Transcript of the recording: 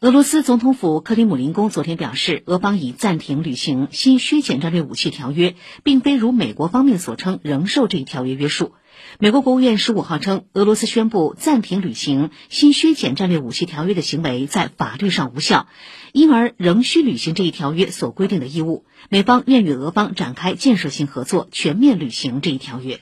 俄罗斯总统府克里姆林宫昨天表示俄方已暂停履行新削减战略武器条约并非如美国方面所称仍受这一条约约束。美国国务院十五号称俄罗斯宣布暂停履行新削减战略武器条约的行为在法律上无效因而仍需履行这一条约所规定的义务。美方愿与俄方展开建设性合作全面履行这一条约。